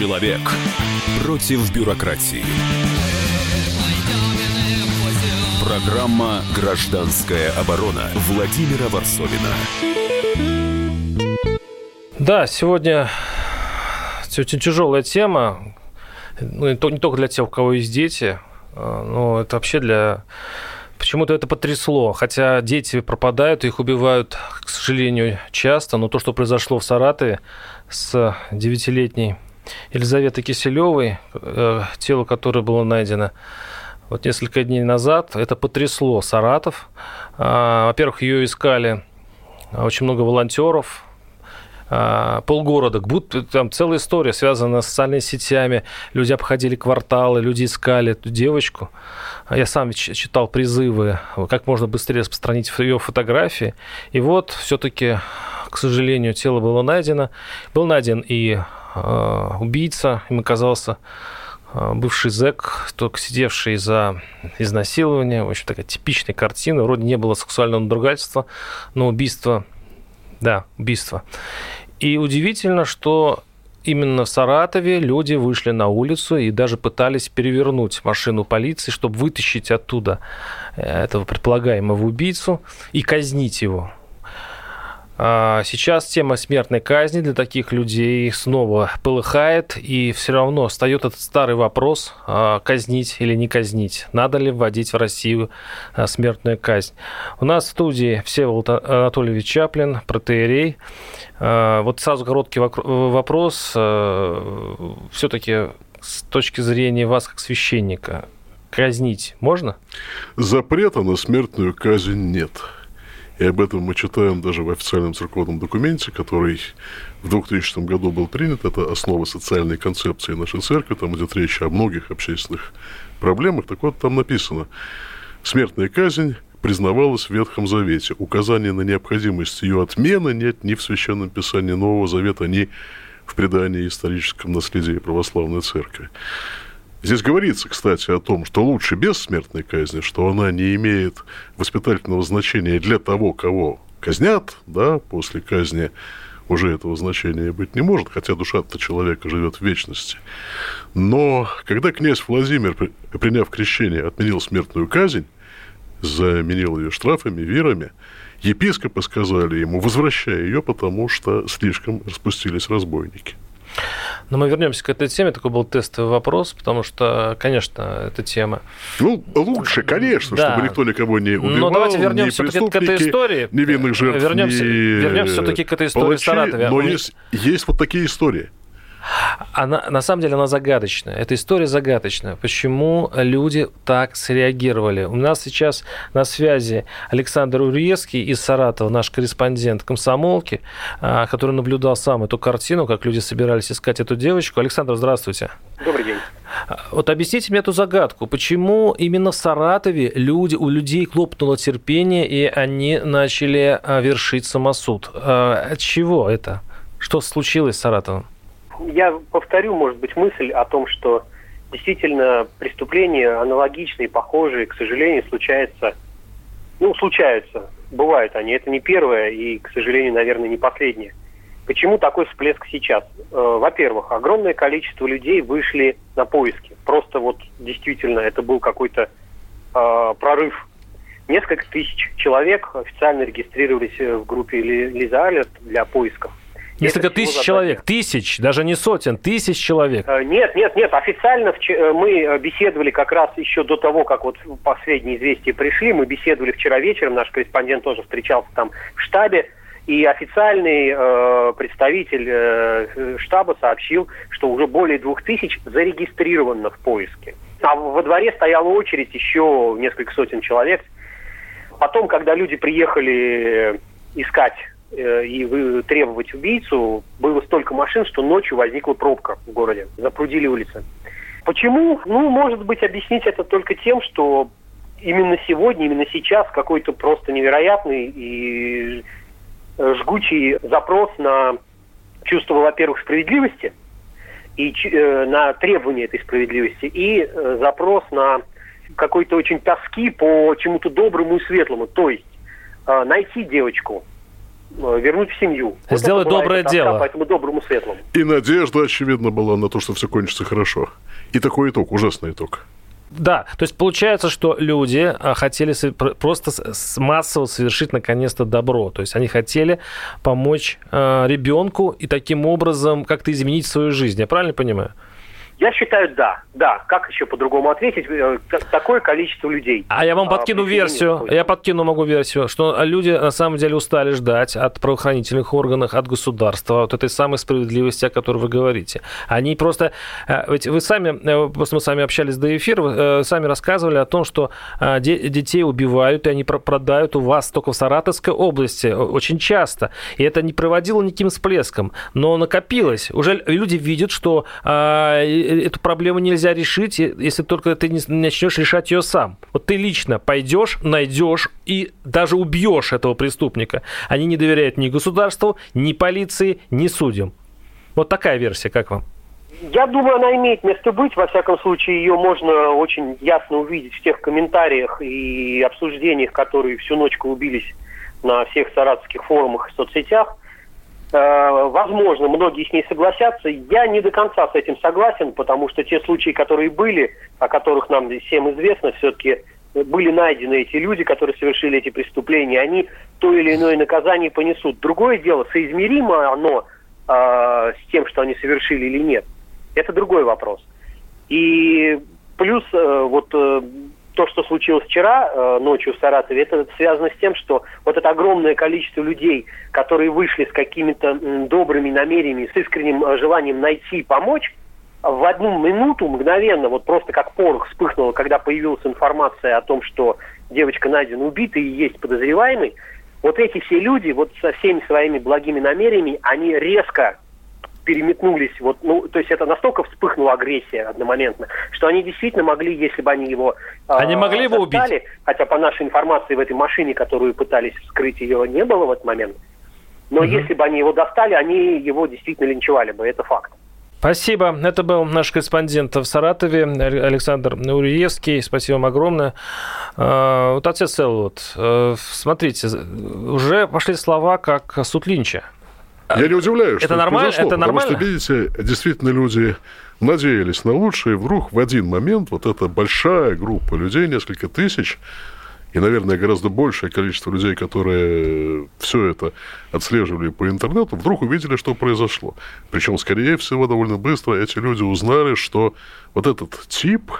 Человек против бюрократии. Программа «Гражданская оборона» Владимира Варсовина. Да, сегодня очень тяжелая тема. Ну, не только для тех, у кого есть дети, а, но это вообще для Почему-то это потрясло, хотя дети пропадают, их убивают, к сожалению, часто, но то, что произошло в Саратове с девятилетней Елизаветой Киселевой, э, тело которой было найдено вот несколько дней назад, это потрясло Саратов. А, во-первых, ее искали очень много волонтеров, а, полгорода, будто там целая история, связанная с социальными сетями. Люди обходили кварталы, люди искали эту девочку. А я сам читал призывы, как можно быстрее распространить ее фотографии. И вот все-таки, к сожалению, тело было найдено. Был найден и убийца, им оказался бывший зэк, только сидевший за изнасилование. В общем, такая типичная картина. Вроде не было сексуального надругательства, но убийство, да, убийство. И удивительно, что именно в Саратове люди вышли на улицу и даже пытались перевернуть машину полиции, чтобы вытащить оттуда э, этого предполагаемого убийцу и казнить его. А, сейчас тема смертной казни для таких людей снова полыхает, и все равно встает этот старый вопрос, а, казнить или не казнить. Надо ли вводить в Россию а, смертную казнь? У нас в студии Всеволод Анатольевич Чаплин, протеерей. Вот сразу короткий вопрос. Все-таки с точки зрения вас как священника, казнить можно? Запрета на смертную казнь нет. И об этом мы читаем даже в официальном церковном документе, который в 2000 году был принят. Это основа социальной концепции нашей церкви. Там идет речь о многих общественных проблемах. Так вот, там написано, смертная казнь признавалась в Ветхом Завете. Указания на необходимость ее отмены нет ни в Священном Писании Нового Завета, ни в предании историческом наследии православной церкви. Здесь говорится, кстати, о том, что лучше без смертной казни, что она не имеет воспитательного значения для того, кого казнят, да, после казни уже этого значения быть не может, хотя душа-то человека живет в вечности. Но когда князь Владимир, приняв крещение, отменил смертную казнь, заменил ее штрафами, вирами, епископы сказали ему, возвращай ее, потому что слишком распустились разбойники. Но мы вернемся к этой теме. Такой был тестовый вопрос, потому что, конечно, эта тема... Ну, лучше, конечно, да. чтобы никто никого не убивал, Но давайте вернемся к этой истории. Невинных жертв, вернемся, не вернемся все-таки к этой истории палачей, в Саратове. Но есть, есть вот такие истории. Она, на самом деле она загадочная. Эта история загадочная. Почему люди так среагировали? У нас сейчас на связи Александр Урьевский из Саратова, наш корреспондент комсомолки, а, который наблюдал сам эту картину, как люди собирались искать эту девочку. Александр, здравствуйте. Добрый день. А, вот объясните мне эту загадку. Почему именно в Саратове люди, у людей хлопнуло терпение, и они начали а, вершить самосуд? От чего это? Что случилось с Саратовым? Я повторю, может быть, мысль о том, что действительно преступления аналогичные, похожие, к сожалению, случаются, ну, случаются, бывают они. Это не первое и, к сожалению, наверное, не последнее. Почему такой всплеск сейчас? Э, во-первых, огромное количество людей вышли на поиски. Просто вот действительно это был какой-то э, прорыв. Несколько тысяч человек официально регистрировались в группе Лиза Алерт для поисков. Несколько тысяч человек, тысяч, даже не сотен, тысяч человек. Э, нет, нет, нет, официально э, мы э, беседовали как раз еще до того, как вот последние известия пришли, мы беседовали вчера вечером, наш корреспондент тоже встречался там в штабе, и официальный э, представитель э, штаба сообщил, что уже более двух тысяч зарегистрировано в поиске. А во дворе стояла очередь еще несколько сотен человек. Потом, когда люди приехали искать Э, и требовать убийцу, было столько машин, что ночью возникла пробка в городе, запрудили улицы. Почему? Ну, может быть, объяснить это только тем, что именно сегодня, именно сейчас какой-то просто невероятный и жгучий запрос на чувство, во-первых, справедливости и э, на требование этой справедливости, и э, запрос на какой-то очень тоски по чему-то доброму и светлому. То есть э, найти девочку, вернуть в семью. Сделать вот доброе дело. По этому доброму светлому. И надежда, очевидно, была на то, что все кончится хорошо. И такой итог, ужасный итог. Да, то есть получается, что люди а, хотели просто массово совершить наконец-то добро. То есть они хотели помочь э, ребенку и таким образом как-то изменить свою жизнь. Я правильно понимаю? Я считаю, да. Да. Как еще по-другому ответить? Э, такое количество людей. А я вам а, подкину версию. Я подкину могу версию, что люди на самом деле устали ждать от правоохранительных органов, от государства, от этой самой справедливости, о которой вы говорите. Они просто... Э, ведь вы сами, э, просто мы с вами общались до эфира, вы сами рассказывали о том, что детей убивают, и они продают у вас только в Саратовской области очень часто. И это не проводило никаким всплеском, но накопилось. Уже люди видят, что эту проблему нельзя решить, если только ты не начнешь решать ее сам. Вот ты лично пойдешь, найдешь и даже убьешь этого преступника. Они не доверяют ни государству, ни полиции, ни судьям. Вот такая версия, как вам? Я думаю, она имеет место быть. Во всяком случае, ее можно очень ясно увидеть в тех комментариях и обсуждениях, которые всю ночь клубились на всех саратовских форумах и соцсетях. Э, возможно, многие с ней согласятся. Я не до конца с этим согласен, потому что те случаи, которые были, о которых нам всем известно, все-таки были найдены эти люди, которые совершили эти преступления, они то или иное наказание понесут. Другое дело, соизмеримо оно э, с тем, что они совершили или нет. Это другой вопрос. И плюс э, вот э, то, что случилось вчера э, ночью в Саратове, это связано с тем, что вот это огромное количество людей, которые вышли с какими-то добрыми намерениями, с искренним э, желанием найти, помочь, в одну минуту мгновенно, вот просто как порох вспыхнуло, когда появилась информация о том, что девочка найдена убитой и есть подозреваемый, вот эти все люди, вот со всеми своими благими намерениями, они резко переметнулись, вот, ну, то есть это настолько вспыхнула агрессия одномоментно, что они действительно могли, если бы они его э, Они могли его достали, убить? Хотя по нашей информации в этой машине, которую пытались вскрыть, ее не было в этот момент. Но угу. если бы они его достали, они его действительно линчевали бы, это факт. Спасибо. Это был наш корреспондент в Саратове Александр Уриевский. Спасибо вам огромное. А, вот отец Элвуд, э, смотрите, уже пошли слова как суд Линча. Я не удивляюсь, это что нормально? это произошло, это потому нормально? что, видите, действительно люди надеялись на лучшее, и вдруг в один момент вот эта большая группа людей, несколько тысяч, и, наверное, гораздо большее количество людей, которые все это отслеживали по интернету, вдруг увидели, что произошло. Причем, скорее всего, довольно быстро эти люди узнали, что вот этот тип,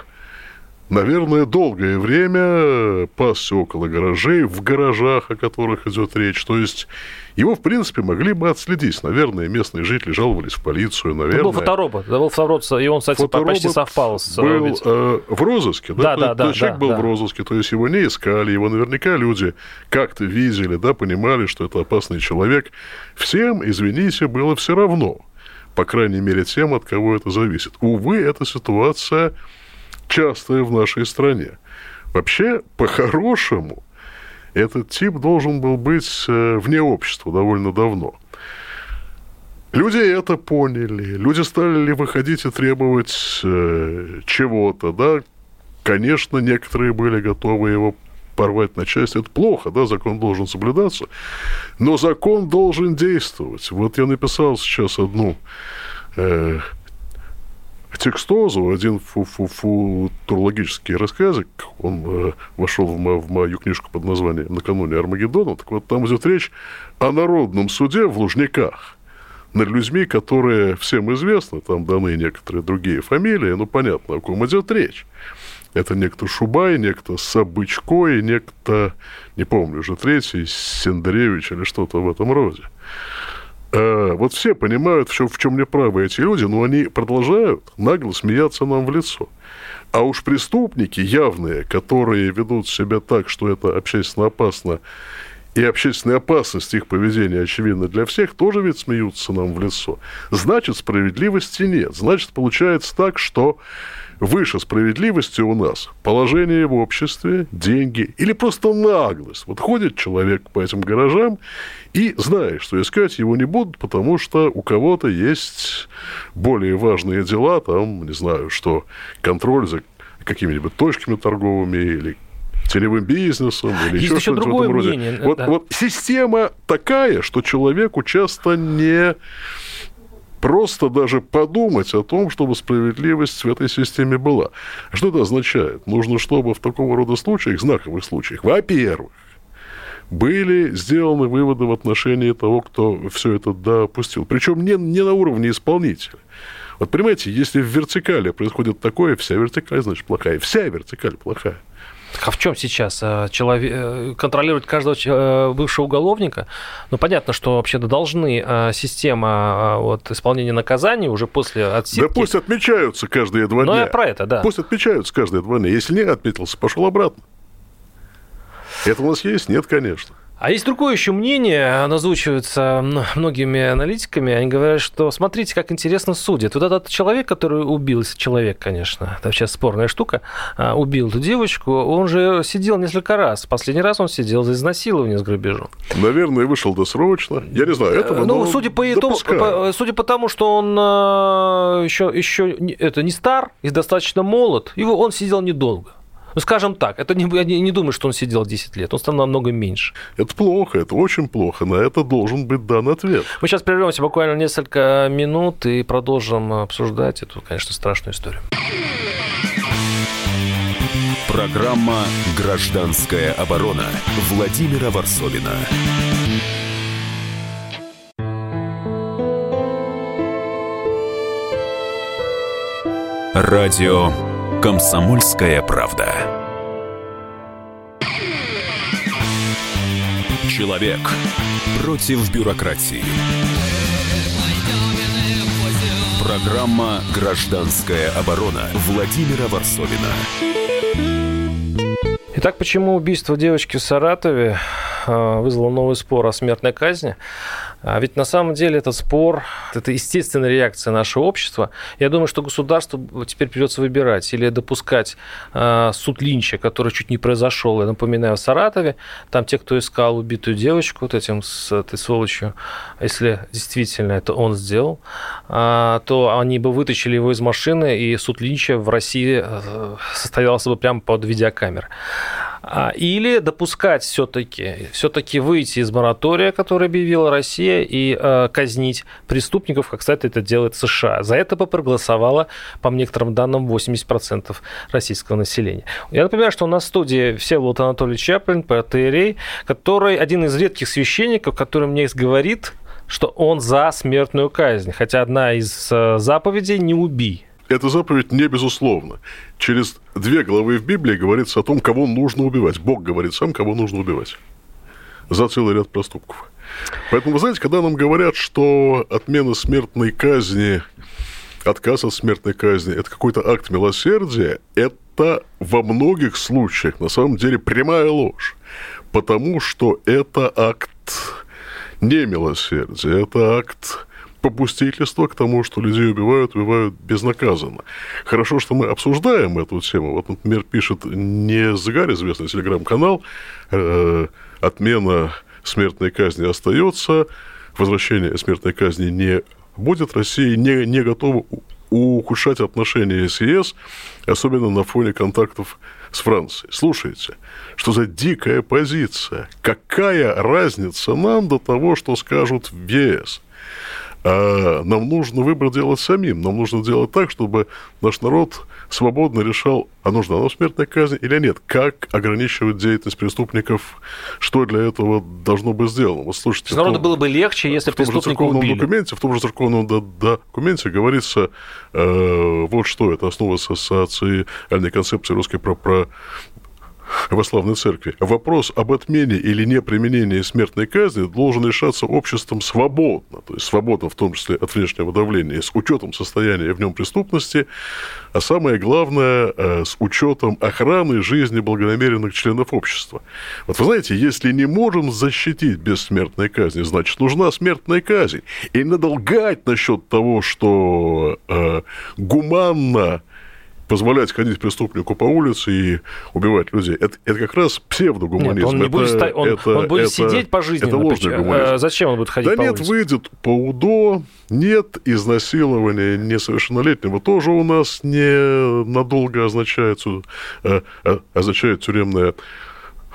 наверное, долгое время пасся около гаражей, в гаражах, о которых идет речь. То есть его, в принципе, могли бы отследить. Наверное, местные жители жаловались в полицию, наверное. Это был фоторобот. Это был фоторобот, и он, кстати, фоторобот почти совпал с э, был э, в розыске. Да, да, да. да человек да, был да. в розыске, то есть его не искали, его наверняка люди как-то видели, да, понимали, что это опасный человек. Всем, извините, было все равно. По крайней мере, тем, от кого это зависит. Увы, эта ситуация частая в нашей стране. Вообще, по-хорошему, этот тип должен был быть э, вне общества довольно давно. Люди это поняли, люди стали ли выходить и требовать э, чего-то, да, конечно, некоторые были готовы его порвать на части, это плохо, да, закон должен соблюдаться, но закон должен действовать. Вот я написал сейчас одну э, текстозу, один фу -фу футурологический рассказик, он э, вошел в, мо в мою книжку под названием «Накануне Армагеддона». Так вот, там идет речь о народном суде в Лужниках над людьми, которые всем известны, там даны некоторые другие фамилии, ну, понятно, о ком идет речь. Это некто Шубай, некто Сабычко и некто, не помню уже, третий, Сендревич или что-то в этом роде. Э, вот все понимают, в чем, в чем неправы эти люди, но они продолжают нагло смеяться нам в лицо. А уж преступники явные, которые ведут себя так, что это общественно опасно, и общественная опасность их поведения очевидна для всех, тоже ведь смеются нам в лицо. Значит, справедливости нет. Значит, получается так, что выше справедливости у нас положение в обществе, деньги или просто наглость. Вот ходит человек по этим гаражам и знает, что искать его не будут, потому что у кого-то есть более важные дела, там, не знаю, что контроль за какими-нибудь точками торговыми или теневым бизнесом или Есть еще, еще что-то в этом роде. мнение, Вот, да. вот система такая, что человеку часто не просто даже подумать о том, чтобы справедливость в этой системе была. Что это означает? Нужно, чтобы в такого рода случаях, знаковых случаях, во-первых, были сделаны выводы в отношении того, кто все это допустил. Причем не, не на уровне исполнителя. Вот понимаете, если в вертикали происходит такое, вся вертикаль, значит, плохая. Вся вертикаль плохая. Так а в чем сейчас э, человек, э, контролировать каждого э, бывшего уголовника? Ну, понятно, что вообще-то должны система вот, исполнения наказаний уже после отсидки... Да пусть отмечаются каждые два Ну, дня. я про это, да. Пусть отмечаются каждые два дня. Если не отметился, пошел обратно. Это у нас есть? Нет, конечно. А есть другое еще мнение, оно озвучивается многими аналитиками. Они говорят, что смотрите, как интересно судят. Вот этот человек, который убил, человек, конечно, это сейчас спорная штука, а, убил эту девочку, он же сидел несколько раз. Последний раз он сидел за изнасилование с грабежом. Наверное, вышел досрочно. Я не знаю, этого ну, судя по, допускаю. по- судя по тому, что он э, еще, еще не- это не стар и достаточно молод, его, он сидел недолго. Ну, скажем так, это не, я не, не думаю, что он сидел 10 лет, он стал намного меньше. Это плохо, это очень плохо. На это должен быть дан ответ. Мы сейчас прервемся буквально несколько минут и продолжим обсуждать эту, конечно, страшную историю. Программа «Гражданская оборона» Владимира Варсовина. Радио «Комсомольская правда». Человек против бюрократии. Программа «Гражданская оборона» Владимира Варсовина. Итак, почему убийство девочки в Саратове э, вызвало новый спор о смертной казни? А ведь на самом деле этот спор – это естественная реакция нашего общества. Я думаю, что государству теперь придется выбирать или допускать э, суд Линча, который чуть не произошел, я напоминаю, в Саратове. Там те, кто искал убитую девочку вот этим с этой сволочью, если действительно это он сделал, а, то они бы вытащили его из машины, и суд Линча в России э, состоялся бы прямо под видеокамерой. А, Или допускать все-таки, все-таки выйти из моратория, который объявила Россия, и э, казнить преступников, как, кстати, это делает США. За это бы проголосовало, по некоторым данным, 80% российского населения. Я напоминаю, что у нас в студии Всеволод Анатольевич Чаплин, протеерей, который один из редких священников, который мне говорит, что он за смертную казнь, хотя одна из э, заповедей «не убий». Эта заповедь не безусловна. Через две главы в Библии говорится о том, кого нужно убивать. Бог говорит сам, кого нужно убивать. За целый ряд проступков. Поэтому, вы знаете, когда нам говорят, что отмена смертной казни, отказ от смертной казни – это какой-то акт милосердия, это во многих случаях на самом деле прямая ложь. Потому что это акт не милосердия, это акт попустительства к тому, что людей убивают, убивают безнаказанно. Хорошо, что мы обсуждаем эту тему. Вот, например, пишет не Загарь, известный телеграм-канал, э, отмена смертной казни остается, возвращение смертной казни не будет. Россия не, не готова ухудшать отношения с ЕС, особенно на фоне контактов с Францией. Слушайте, что за дикая позиция? Какая разница нам до того, что скажут в ЕС? А нам нужно выбор делать самим. Нам нужно делать так, чтобы наш народ свободно решал, а нужна нам смертная казнь или нет. Как ограничивать деятельность преступников, что для этого должно быть сделано. Вот слушайте, Народу то- было бы легче, если в том же церковном убили. документе, в том же церковном до- документе говорится э, вот что это основа социальной концепции русской про, про православной церкви. Вопрос об отмене или неприменении смертной казни должен решаться обществом свободно, то есть свободно в том числе от внешнего давления, с учетом состояния в нем преступности, а самое главное, э, с учетом охраны жизни благонамеренных членов общества. Вот вы знаете, если не можем защитить без смертной казни, значит, нужна смертная казнь. И надо лгать насчет того, что э, гуманно позволять ходить преступнику по улице и убивать людей. Это, это как раз псевдогуманизм. Нет, он не это, будет, ста... он, это, он будет это, сидеть пожизненно. Это ложный гуманизм. А зачем он будет ходить да по нет, улице? выйдет по УДО, нет изнасилования несовершеннолетнего. Тоже у нас не надолго означает, э, э, означает тюремное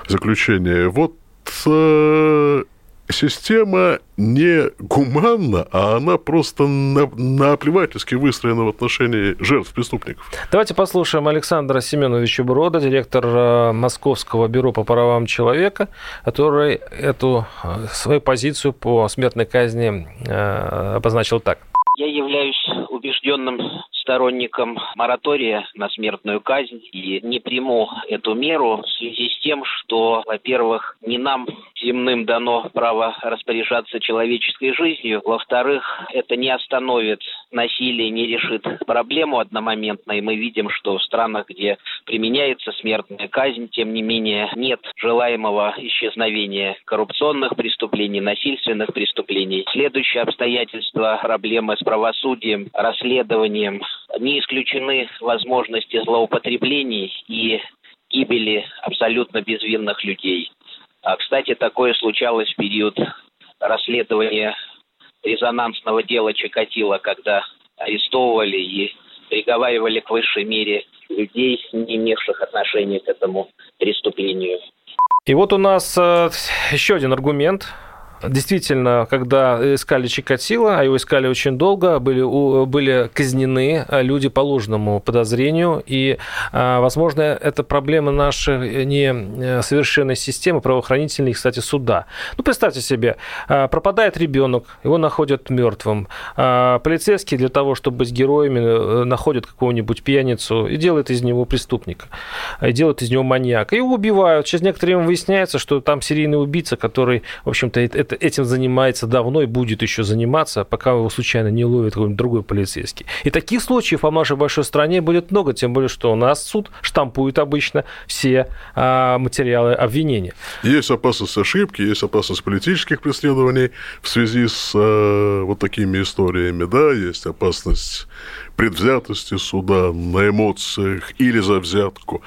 заключение. Вот э, система не гуманна, а она просто наплевательски выстроена в отношении жертв преступников. Давайте послушаем Александра Семеновича Брода, директор э, Московского бюро по правам человека, который эту э, свою позицию по смертной казни э, обозначил так. Я являюсь убежденным сторонником моратория на смертную казнь и не приму эту меру в связи с тем, что, во-первых, не нам земным дано право распоряжаться человеческой жизнью, во-вторых, это не остановит насилие, не решит проблему одномоментно, и мы видим, что в странах, где применяется смертная казнь, тем не менее нет желаемого исчезновения коррупционных преступлений, насильственных преступлений. Следующее обстоятельство – проблемы с правосудием, расследованием не исключены возможности злоупотреблений и гибели абсолютно безвинных людей. А, кстати, такое случалось в период расследования резонансного дела Чикатило, когда арестовывали и приговаривали к высшей мере людей, не имевших отношения к этому преступлению. И вот у нас э, еще один аргумент Действительно, когда искали Чикатило, а его искали очень долго, были, были казнены люди по ложному подозрению. И, а, возможно, это проблема нашей несовершенной системы правоохранительной, кстати, суда. Ну, представьте себе, а, пропадает ребенок, его находят мертвым. А, полицейские для того, чтобы быть героями, э, находят какого-нибудь пьяницу и делают из него преступника, и делают из него маньяка. И его убивают. Через некоторое время выясняется, что там серийный убийца, который, в общем-то, это, этим занимается давно и будет еще заниматься, пока его случайно не ловит какой-нибудь другой полицейский. И таких случаев по нашей большой стране будет много, тем более, что у нас суд штампует обычно все а, материалы обвинения. Есть опасность ошибки, есть опасность политических преследований в связи с а, вот такими историями, да, есть опасность предвзятости суда на эмоциях или за взятку.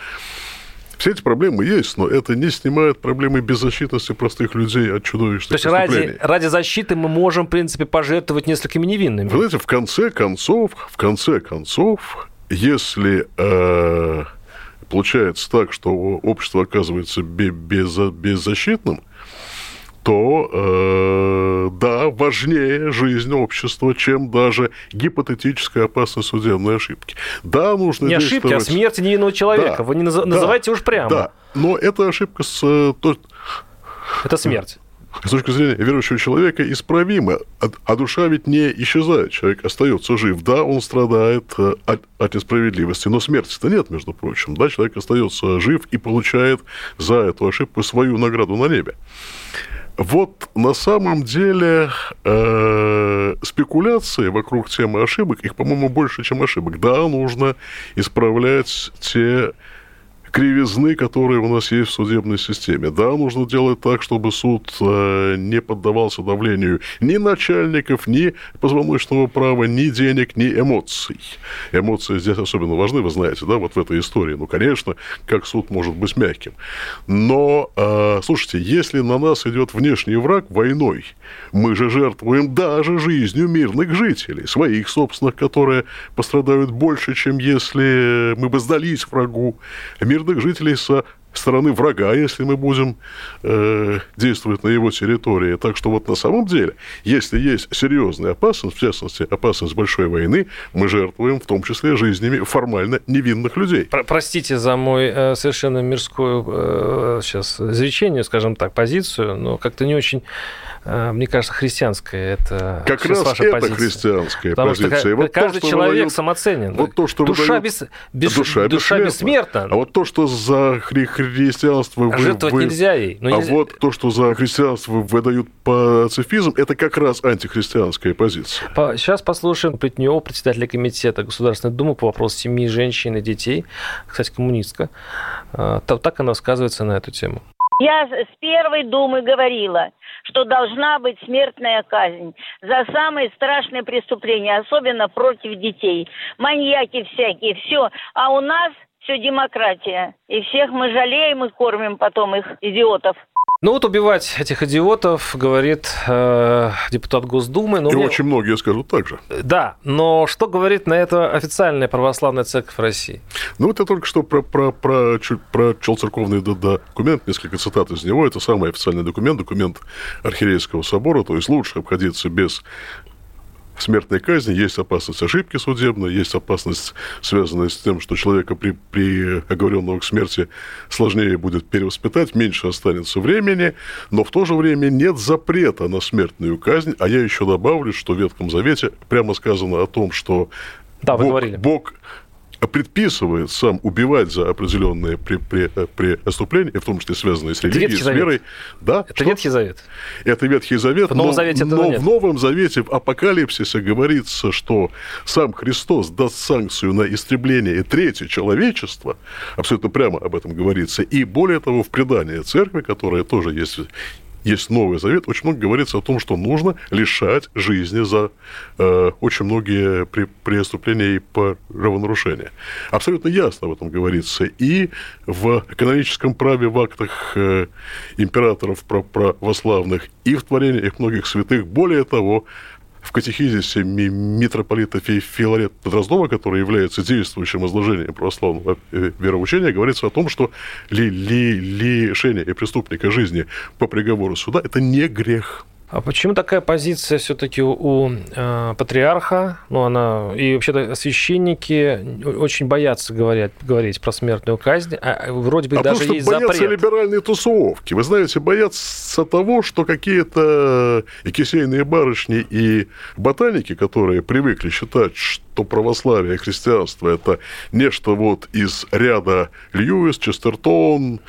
Все эти проблемы есть, но это не снимает проблемы беззащитности простых людей от чудовищных То есть ради, ради защиты мы можем, в принципе, пожертвовать несколькими невинными. Вы знаете, в конце концов, в конце концов, если э, получается так, что общество оказывается без, беззащитным, то э, да, важнее жизнь общества, чем даже гипотетическая опасность судебной ошибки. Да, нужно Не ошибки, а смерть невинного человека. Да, Вы не наз... да, называйте уж прямо. Да, но это ошибка с... Э, это смерть. С точки зрения верующего человека исправима, а душа ведь не исчезает, человек остается жив. Да, он страдает э, от, от несправедливости, но смерти-то нет, между прочим. Да, человек остается жив и получает за эту ошибку свою награду на небе. Вот на самом деле э, спекуляции вокруг темы ошибок, их, по-моему, больше, чем ошибок. Да, нужно исправлять те кривизны, которые у нас есть в судебной системе. Да, нужно делать так, чтобы суд э, не поддавался давлению ни начальников, ни позвоночного права, ни денег, ни эмоций. Эмоции здесь особенно важны, вы знаете, да, вот в этой истории. Ну, конечно, как суд может быть мягким. Но, э, слушайте, если на нас идет внешний враг войной, мы же жертвуем даже жизнью мирных жителей, своих собственных, которые пострадают больше, чем если мы бы сдались врагу. Мир мирных жителей со стороны врага, если мы будем э, действовать на его территории. Так что вот на самом деле, если есть серьезная опасность, в частности, опасность большой войны, мы жертвуем в том числе жизнями формально невинных людей. Про простите за мой э, совершенно мирскую э, сейчас изречение, скажем так, позицию, но как-то не очень мне кажется, христианская это как раз ваша это позиция. христианская Потому позиция. Что, вот каждый то, человек выдают, самоценен. Вот то, что душа, выдают, без, без, душа, душа бессмертна. А вот то, что за хри христианство... Вы, Жертвовать вы, нельзя ей. Ну, а нельзя... вот то, что за христианство выдают пацифизм, это как раз антихристианская позиция. По, сейчас послушаем Плетнева, председателя комитета Государственной Думы по вопросу семьи, женщин и детей, кстати, коммунистка. Э, так она высказывается на эту тему. Я с первой думы говорила, что должна быть смертная казнь за самые страшные преступления, особенно против детей. Маньяки всякие, все. А у нас все демократия. И всех мы жалеем и кормим потом их, идиотов. Ну вот убивать этих идиотов, говорит э, депутат Госдумы. Но и мне... очень многие скажут так же. Да, но что говорит на это официальная православная церковь России? Ну вот я только что про, про, про, про церковный документ, несколько цитат из него. Это самый официальный документ, документ Архиерейского собора, то есть лучше обходиться без смертной казни есть опасность ошибки судебной, есть опасность, связанная с тем, что человека при, при оговоренного к смерти сложнее будет перевоспитать, меньше останется времени, но в то же время нет запрета на смертную казнь, а я еще добавлю, что в Ветхом Завете прямо сказано о том, что да, Бог, говорили. Бог предписывает сам убивать за определенные при, при, э, преступления, в том числе связанные с религией, с верой. Да, это что? Ветхий Завет. Это Ветхий Завет. В Новом но, Завете но нет. в Новом Завете, в Апокалипсисе говорится, что сам Христос даст санкцию на истребление и третье человечество, абсолютно прямо об этом говорится, и более того, в предании церкви, которая тоже есть есть Новый Завет, очень много говорится о том, что нужно лишать жизни за э, очень многие при, преступления и правонарушения. Абсолютно ясно об этом говорится и в каноническом праве в актах э, императоров православных, и в творениях многих святых. Более того, в катехизисе митрополита Филарета Дроздова, который является действующим изложением православного э, вероучения, говорится о том, что ли, ли, лишение преступника жизни по приговору суда – это не грех. А почему такая позиция все-таки у, э, патриарха? Ну, она и вообще-то священники очень боятся говорить, говорить про смертную казнь, а вроде бы а даже есть боятся запрет. либеральные тусовки. Вы знаете, боятся того, что какие-то и кисейные барышни, и ботаники, которые привыкли считать, что православие и христианство – это нечто вот из ряда Льюис, Честертон,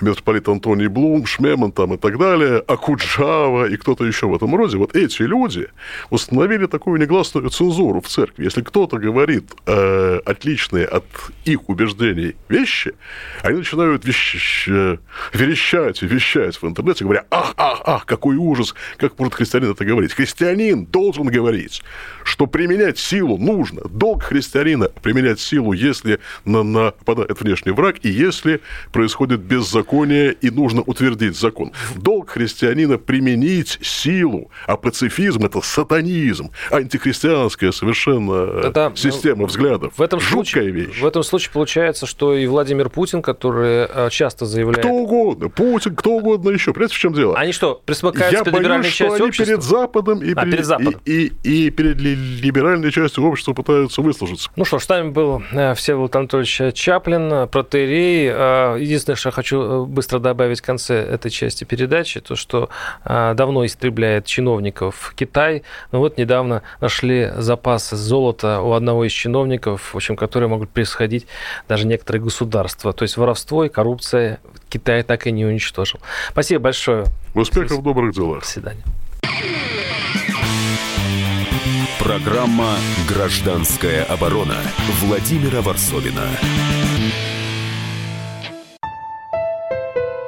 митрополит Антоний Блум, Шмеман там и так далее, Акуджава и кто-то еще в этом роде, вот эти люди установили такую негласную цензуру в церкви. Если кто-то говорит э, отличные от их убеждений вещи, они начинают вещ... верещать и вещать в интернете, говоря, ах, ах, ах, какой ужас, как может христианин это говорить? Христианин должен говорить, что применять силу нужно. Долг христианина применять силу, если на нападает внешний враг и если происходит беззаконие беззаконие, и нужно утвердить закон. Долг христианина применить силу, а пацифизм – это сатанизм, антихристианская совершенно Тогда, система взглядов. В этом, Жуткая случае, вещь. в этом случае получается, что и Владимир Путин, который э, часто заявляет... Кто угодно, Путин, кто угодно еще. Понимаете, в чем дело? Они что, присмыкаются перед либеральной частью они общества? перед Западом и, а, перед, перед Западом. И, и, и перед либеральной частью общества пытаются выслужиться. Ну что ж, с нами был э, Всеволод Анатольевич Чаплин, протерей. Э, единственное, что я хочу быстро добавить в конце этой части передачи, то, что а, давно истребляет чиновников Китай. Но вот недавно нашли запасы золота у одного из чиновников, в общем, которые могут происходить даже некоторые государства. То есть воровство и коррупция Китай так и не уничтожил. Спасибо большое. Успехов в добрых делах. До свидания. Программа «Гражданская оборона» Владимира Варсовина.